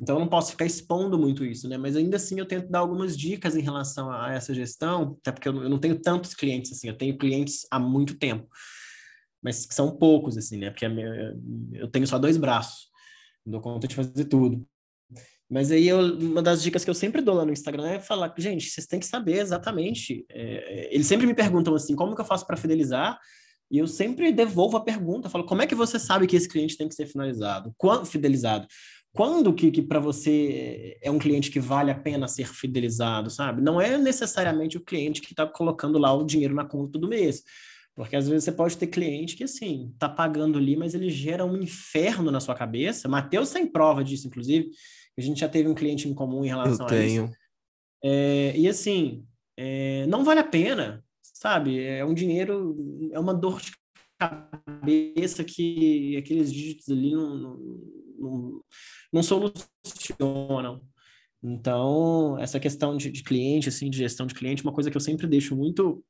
então eu não posso ficar expondo muito isso, né? Mas ainda assim eu tento dar algumas dicas em relação a essa gestão, até porque eu não tenho tantos clientes assim, eu tenho clientes há muito tempo, mas são poucos assim, né? Porque eu tenho só dois braços, não dou conta de fazer tudo. Mas aí eu, uma das dicas que eu sempre dou lá no Instagram é falar, gente, vocês têm que saber exatamente. É, eles sempre me perguntam assim, como que eu faço para fidelizar? E eu sempre devolvo a pergunta, falo, como é que você sabe que esse cliente tem que ser finalizado? Quando fidelizado? Quando que, que para você é um cliente que vale a pena ser fidelizado, sabe? Não é necessariamente o cliente que está colocando lá o dinheiro na conta do mês. Porque às vezes você pode ter cliente que, assim, tá pagando ali, mas ele gera um inferno na sua cabeça. Matheus tem prova disso, inclusive. A gente já teve um cliente em comum em relação Eu tenho. a isso. É, e assim, é, não vale a pena, sabe? É um dinheiro, é uma dor de cabeça que aqueles dígitos ali não, não, não, não solucionam. Então, essa questão de, de, cliente, assim, de gestão de cliente, uma coisa que eu sempre deixo muito,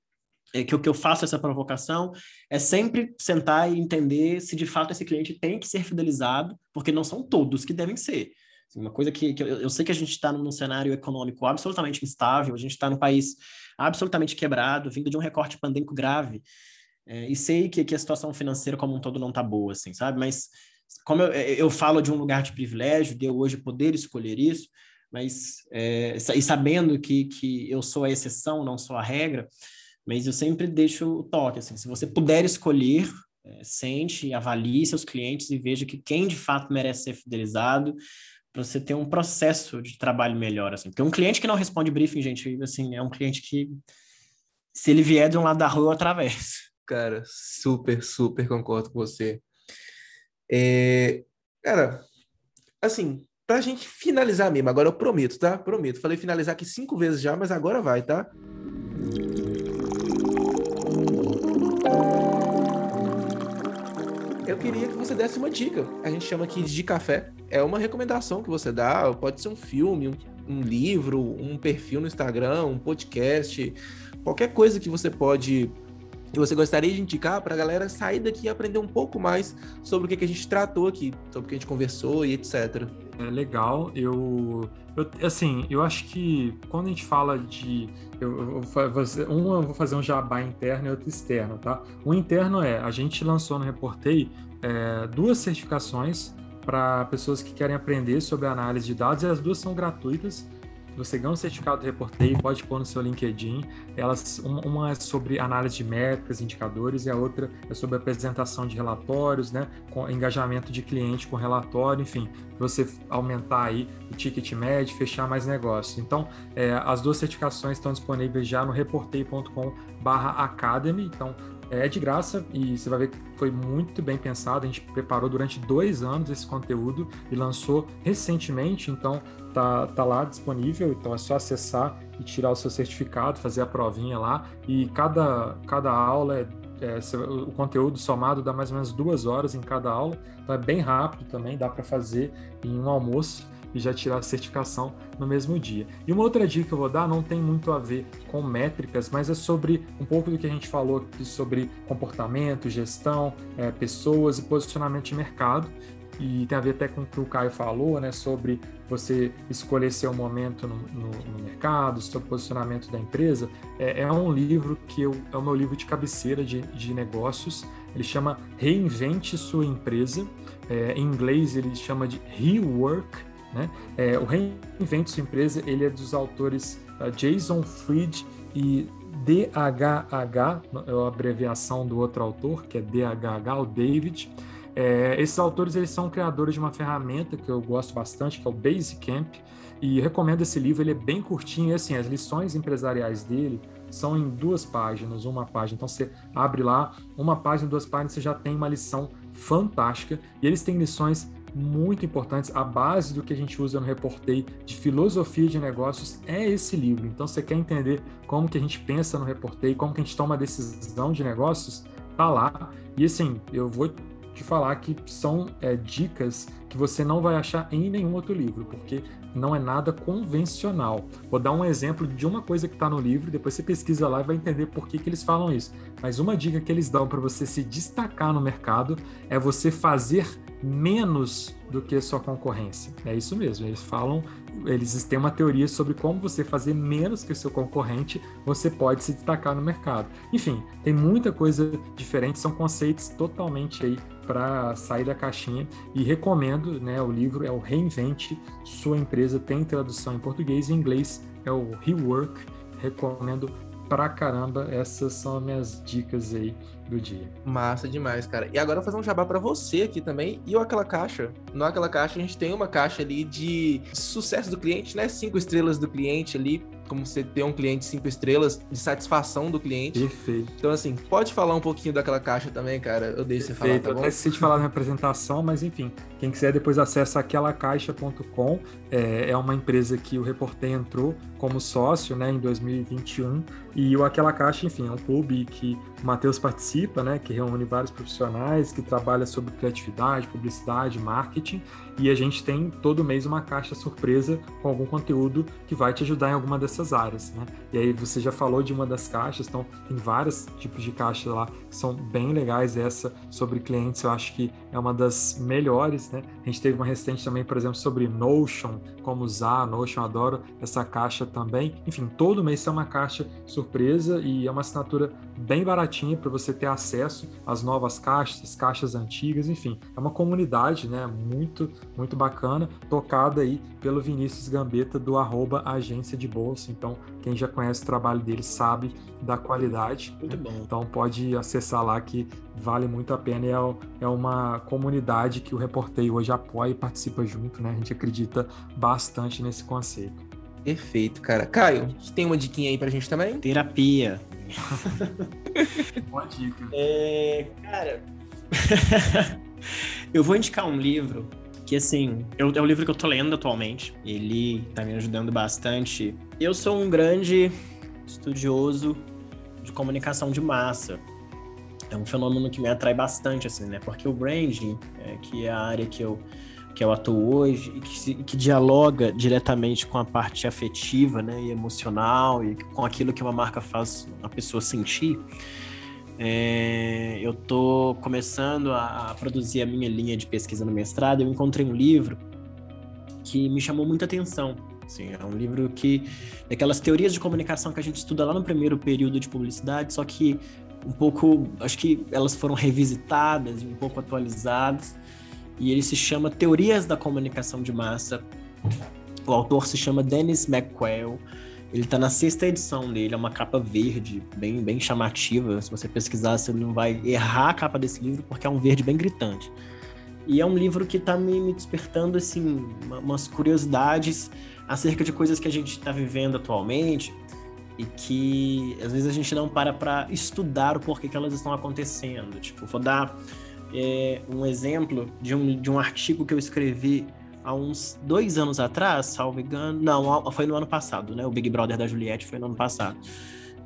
é que o que eu faço essa provocação é sempre sentar e entender se de fato esse cliente tem que ser fidelizado, porque não são todos que devem ser. Assim, uma coisa que, que eu, eu, sei que a gente está num cenário econômico absolutamente instável, a gente está num país absolutamente quebrado, vindo de um recorte pandêmico grave, é, e sei que, que a situação financeira como um todo não está boa, assim, sabe? Mas como eu, eu falo de um lugar de privilégio, de eu hoje poder escolher isso, mas é, e sabendo que, que eu sou a exceção, não sou a regra, mas eu sempre deixo o toque, assim, se você puder escolher, é, sente, avalie seus clientes e veja que quem de fato merece ser fidelizado, para você ter um processo de trabalho melhor, assim. Porque um cliente que não responde briefing, gente, assim, é um cliente que, se ele vier de um lado da rua, eu atravesso. Cara, super, super concordo com você. É, cara, assim, pra gente finalizar mesmo, agora eu prometo, tá? Prometo. Falei finalizar aqui cinco vezes já, mas agora vai, tá? eu queria que você desse uma dica. A gente chama aqui de café. É uma recomendação que você dá, pode ser um filme, um, um livro, um perfil no Instagram, um podcast, qualquer coisa que você pode que você gostaria de indicar para a galera sair daqui e aprender um pouco mais sobre o que, que a gente tratou aqui, sobre o que a gente conversou e etc. É legal, eu, eu assim, eu acho que quando a gente fala de eu, eu, um eu vou fazer um jabá interno e outro externo, tá? O interno é, a gente lançou no Reportei é, duas certificações para pessoas que querem aprender sobre análise de dados e as duas são gratuitas você ganha um certificado de reportei, pode pôr no seu LinkedIn. Elas, uma é sobre análise de métricas, indicadores, e a outra é sobre apresentação de relatórios, né, com engajamento de cliente com relatório, enfim, você aumentar aí o ticket médio, fechar mais negócios. Então, é, as duas certificações estão disponíveis já no reportei.com/academy. Então, é de graça e você vai ver que foi muito bem pensado. A gente preparou durante dois anos esse conteúdo e lançou recentemente, então tá, tá lá disponível. Então é só acessar e tirar o seu certificado, fazer a provinha lá. E cada, cada aula é é, o conteúdo somado dá mais ou menos duas horas em cada aula, então é bem rápido também, dá para fazer em um almoço e já tirar a certificação no mesmo dia. E uma outra dica que eu vou dar não tem muito a ver com métricas, mas é sobre um pouco do que a gente falou aqui sobre comportamento, gestão, é, pessoas e posicionamento de mercado. E tem a ver até com o que o Caio falou, né, sobre você escolher seu momento no, no, no mercado, seu posicionamento da empresa. É, é, um livro que eu, é o meu livro de cabeceira de, de negócios. Ele chama Reinvente Sua Empresa. É, em inglês ele chama de Rework né? É, o Reinvente Sua Empresa ele é dos autores uh, Jason Fried e DHH, é a abreviação do outro autor, que é DHH, o David. É, esses autores eles são criadores de uma ferramenta que eu gosto bastante, que é o Basecamp, e recomendo esse livro, ele é bem curtinho, e assim, as lições empresariais dele são em duas páginas, uma página. Então você abre lá, uma página, duas páginas, você já tem uma lição fantástica, e eles têm lições muito importantes. A base do que a gente usa no Reportei de filosofia de negócios é esse livro. Então, você quer entender como que a gente pensa no Reportei, como que a gente toma decisão de negócios, tá lá. E assim, eu vou te falar que são é, dicas que você não vai achar em nenhum outro livro, porque não é nada convencional. Vou dar um exemplo de uma coisa que está no livro, depois você pesquisa lá e vai entender por que, que eles falam isso. Mas uma dica que eles dão para você se destacar no mercado é você fazer menos do que sua concorrência. É isso mesmo, eles falam, eles têm uma teoria sobre como você fazer menos que o seu concorrente, você pode se destacar no mercado. Enfim, tem muita coisa diferente, são conceitos totalmente aí para sair da caixinha e recomendo, né, o livro é o Reinvente Sua Empresa, tem tradução em português e inglês é o Rework, recomendo pra caramba, essas são as minhas dicas aí do dia. Massa demais, cara. E agora eu vou fazer um jabá para você aqui também. E o Aquela Caixa? No Aquela Caixa a gente tem uma caixa ali de sucesso do cliente, né? Cinco estrelas do cliente ali como você ter um cliente cinco estrelas, de satisfação do cliente. Perfeito. Então, assim, pode falar um pouquinho daquela caixa também, cara? Eu deixo Perfeito. você falar, tá bom? Eu até esqueci de falar na apresentação, mas enfim, quem quiser depois acessa aquelacaixa.com. É, é uma empresa que o Reporter entrou como sócio, né, em 2021. E o Aquela Caixa, enfim, é um clube que o Matheus participa, né, que reúne vários profissionais, que trabalha sobre criatividade, publicidade, marketing. E a gente tem todo mês uma caixa surpresa com algum conteúdo que vai te ajudar em alguma dessas áreas, né? E aí você já falou de uma das caixas, então tem vários tipos de caixas lá que são bem legais. Essa sobre clientes eu acho que é uma das melhores, né? A gente teve uma recente também, por exemplo, sobre Notion, como usar Notion, adoro essa caixa também. Enfim, todo mês é uma caixa surpresa e é uma assinatura bem baratinha para você ter acesso às novas caixas, caixas antigas, enfim, é uma comunidade, né? Muito muito bacana, tocada aí pelo Vinícius Gambetta do arroba Agência de Bolsa. Então, quem já conhece o trabalho dele sabe da qualidade. Muito né? bom. Então pode acessar lá que vale muito a pena e é, é uma comunidade que o Reporteio hoje apoia e participa junto, né? A gente acredita bastante nesse conceito. Perfeito, cara. Caio, você tem uma diquinha aí pra gente também? Terapia. Boa dica. É, cara, eu vou indicar um livro que assim, eu, é o livro que eu tô lendo atualmente. Ele tá me ajudando bastante. Eu sou um grande estudioso de comunicação de massa. É um fenômeno que me atrai bastante, assim, né? Porque o branding, é, que é a área que eu, que eu atuo hoje, e que, que dialoga diretamente com a parte afetiva, né? E emocional, e com aquilo que uma marca faz a pessoa sentir, é, eu estou começando a, a, produzir a minha linha de pesquisa no mestrado. Eu encontrei um livro que me chamou muita atenção. Assim, é um livro que daquelas teorias de comunicação que a gente estuda lá no primeiro período de publicidade, só que um pouco, acho que elas foram revisitadas e um pouco atualizadas. E ele se chama Teorias da Comunicação de Massa. O autor se chama Dennis McQuail. Ele tá na sexta edição dele, é uma capa verde, bem, bem chamativa. Se você pesquisar, você não vai errar a capa desse livro, porque é um verde bem gritante. E é um livro que tá me, me despertando, assim, umas curiosidades acerca de coisas que a gente está vivendo atualmente e que às vezes a gente não para para estudar o porquê que elas estão acontecendo. Tipo, vou dar é, um exemplo de um, de um artigo que eu escrevi há uns dois anos atrás, salvo engano. Não, foi no ano passado, né? O Big Brother da Juliette foi no ano passado.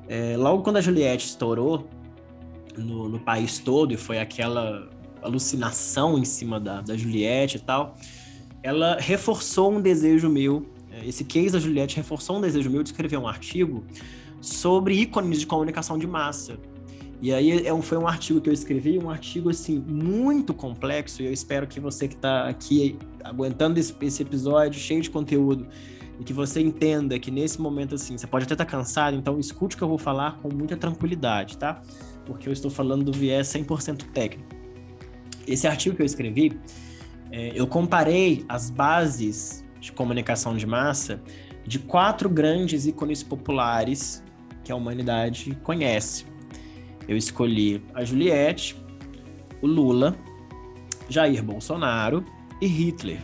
É, logo quando a Juliette estourou no, no, país todo e foi aquela alucinação em cima da, da Juliette e tal, ela reforçou um desejo meu. Esse case da Juliette reforçou um desejo meu de escrever um artigo sobre ícones de comunicação de massa. E aí é um, foi um artigo que eu escrevi, um artigo assim muito complexo, e eu espero que você que está aqui aguentando esse, esse, episódio cheio de conteúdo e que você entenda que nesse momento assim, você pode até estar tá cansado, então escute o que eu vou falar com muita tranquilidade, tá? Porque eu estou falando do viés 100% técnico. Esse artigo que eu escrevi, é, eu comparei as bases de comunicação de massa de quatro grandes ícones populares que a humanidade conhece. Eu escolhi a Juliette, o Lula, Jair Bolsonaro e Hitler,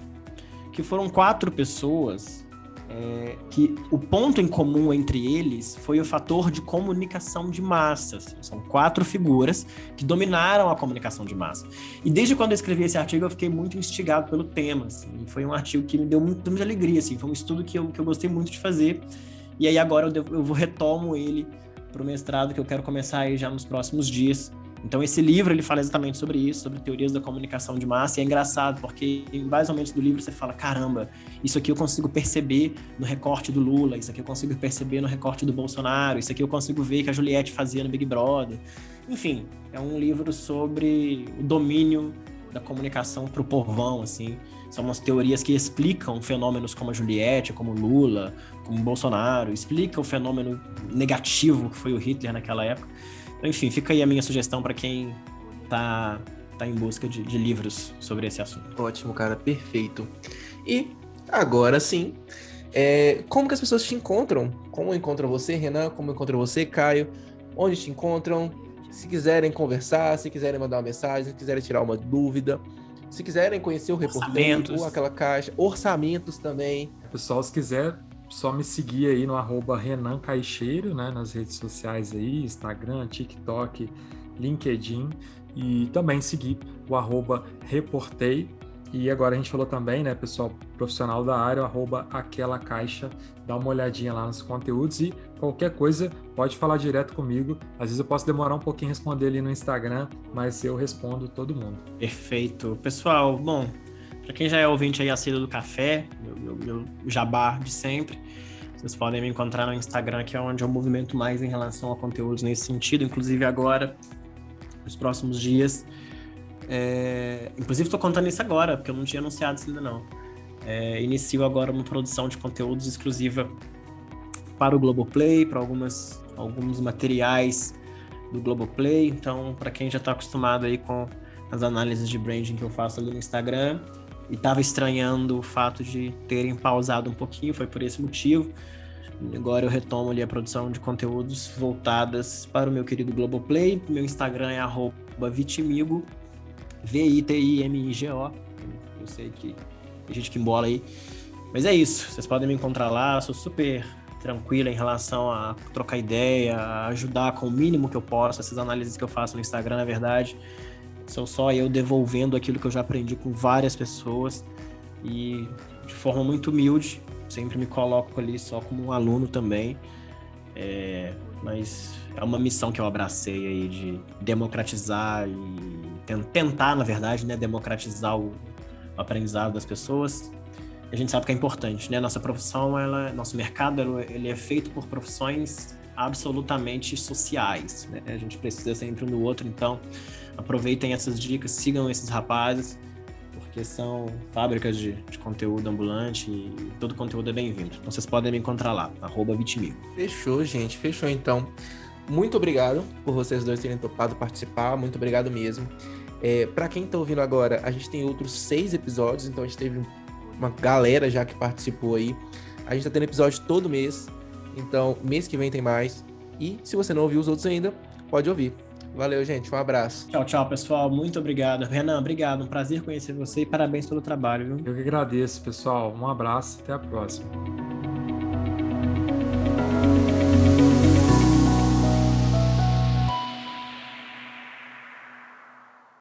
que foram quatro pessoas é, que o ponto em comum entre eles foi o fator de comunicação de massas. São quatro figuras que dominaram a comunicação de massa. E desde quando eu escrevi esse artigo, eu fiquei muito instigado pelo tema. Assim, foi um artigo que me deu muito, muita alegria. Assim, foi um estudo que eu, que eu gostei muito de fazer. E aí agora eu, eu retomo ele para o mestrado que eu quero começar aí já nos próximos dias. Então esse livro ele fala exatamente sobre isso, sobre teorias da comunicação de massa, e é engraçado porque em vários momentos do livro você fala, caramba, isso aqui eu consigo perceber no recorte do Lula, isso aqui eu consigo perceber no recorte do Bolsonaro, isso aqui eu consigo ver que a Juliette fazia no Big Brother. Enfim, é um livro sobre o domínio da comunicação para o povão, assim. São umas teorias que explicam fenômenos como a Juliette, como Lula, como Bolsonaro, explica o fenômeno negativo que foi o Hitler naquela época. Então, enfim, fica aí a minha sugestão para quem tá, tá em busca de, de livros sobre esse assunto. Ótimo, cara, perfeito. E agora sim, é, como que as pessoas te encontram? Como encontram você, Renan? Como encontram você, Caio? Onde te encontram? Se quiserem conversar, se quiserem mandar uma mensagem, se quiserem tirar uma dúvida, se quiserem conhecer o reportamento, aquela caixa, orçamentos também. Pessoal, se quiser, só me seguir aí no arroba Renan Caixeiro, né, nas redes sociais aí, Instagram, TikTok, LinkedIn, e também seguir o arroba Reportei, e agora a gente falou também, né, pessoal, profissional da área, arroba aquela caixa, dá uma olhadinha lá nos conteúdos e qualquer coisa pode falar direto comigo. Às vezes eu posso demorar um pouquinho responder ali no Instagram, mas eu respondo todo mundo. Perfeito. Pessoal, bom, para quem já é ouvinte aí assíduo do café, meu, meu, meu jabá de sempre, vocês podem me encontrar no Instagram, que é onde eu movimento mais em relação a conteúdos nesse sentido, inclusive agora, nos próximos dias é, inclusive, estou contando isso agora, porque eu não tinha anunciado isso ainda não. É, inicio agora uma produção de conteúdos exclusiva para o Globoplay, para algumas, alguns materiais do Globoplay. Então, para quem já está acostumado aí com as análises de branding que eu faço ali no Instagram e estava estranhando o fato de terem pausado um pouquinho, foi por esse motivo. Agora eu retomo ali a produção de conteúdos voltadas para o meu querido Globoplay. Meu Instagram é vitimigo V-I-T-I-M-I-G-O. Eu sei que tem gente que embola aí. Mas é isso. Vocês podem me encontrar lá. Sou super tranquila em relação a trocar ideia, a ajudar com o mínimo que eu posso. Essas análises que eu faço no Instagram, na verdade, são só eu devolvendo aquilo que eu já aprendi com várias pessoas e de forma muito humilde. Sempre me coloco ali só como um aluno também. É, mas é uma missão que eu abracei aí de democratizar e tentar, na verdade, né, democratizar o, aprendizado das pessoas. A gente sabe que é importante, né? Nossa profissão, ela, nosso mercado, ele é feito por profissões absolutamente sociais, né? A gente precisa sempre um do outro, então aproveitem essas dicas, sigam esses rapazes, porque são fábricas de, de conteúdo ambulante e todo conteúdo é bem-vindo. Então vocês podem me encontrar lá, arroba Vitimigo. Fechou, gente, fechou então. Muito obrigado por vocês dois terem topado participar, muito obrigado mesmo. É, para quem tá ouvindo agora, a gente tem outros seis episódios, então a gente teve uma galera já que participou aí. A gente tá tendo episódio todo mês, então mês que vem tem mais. E se você não ouviu os outros ainda, pode ouvir. Valeu, gente. Um abraço. Tchau, tchau, pessoal. Muito obrigado. Renan, obrigado. Um prazer conhecer você e parabéns pelo trabalho. Viu? Eu que agradeço, pessoal. Um abraço. Até a próxima.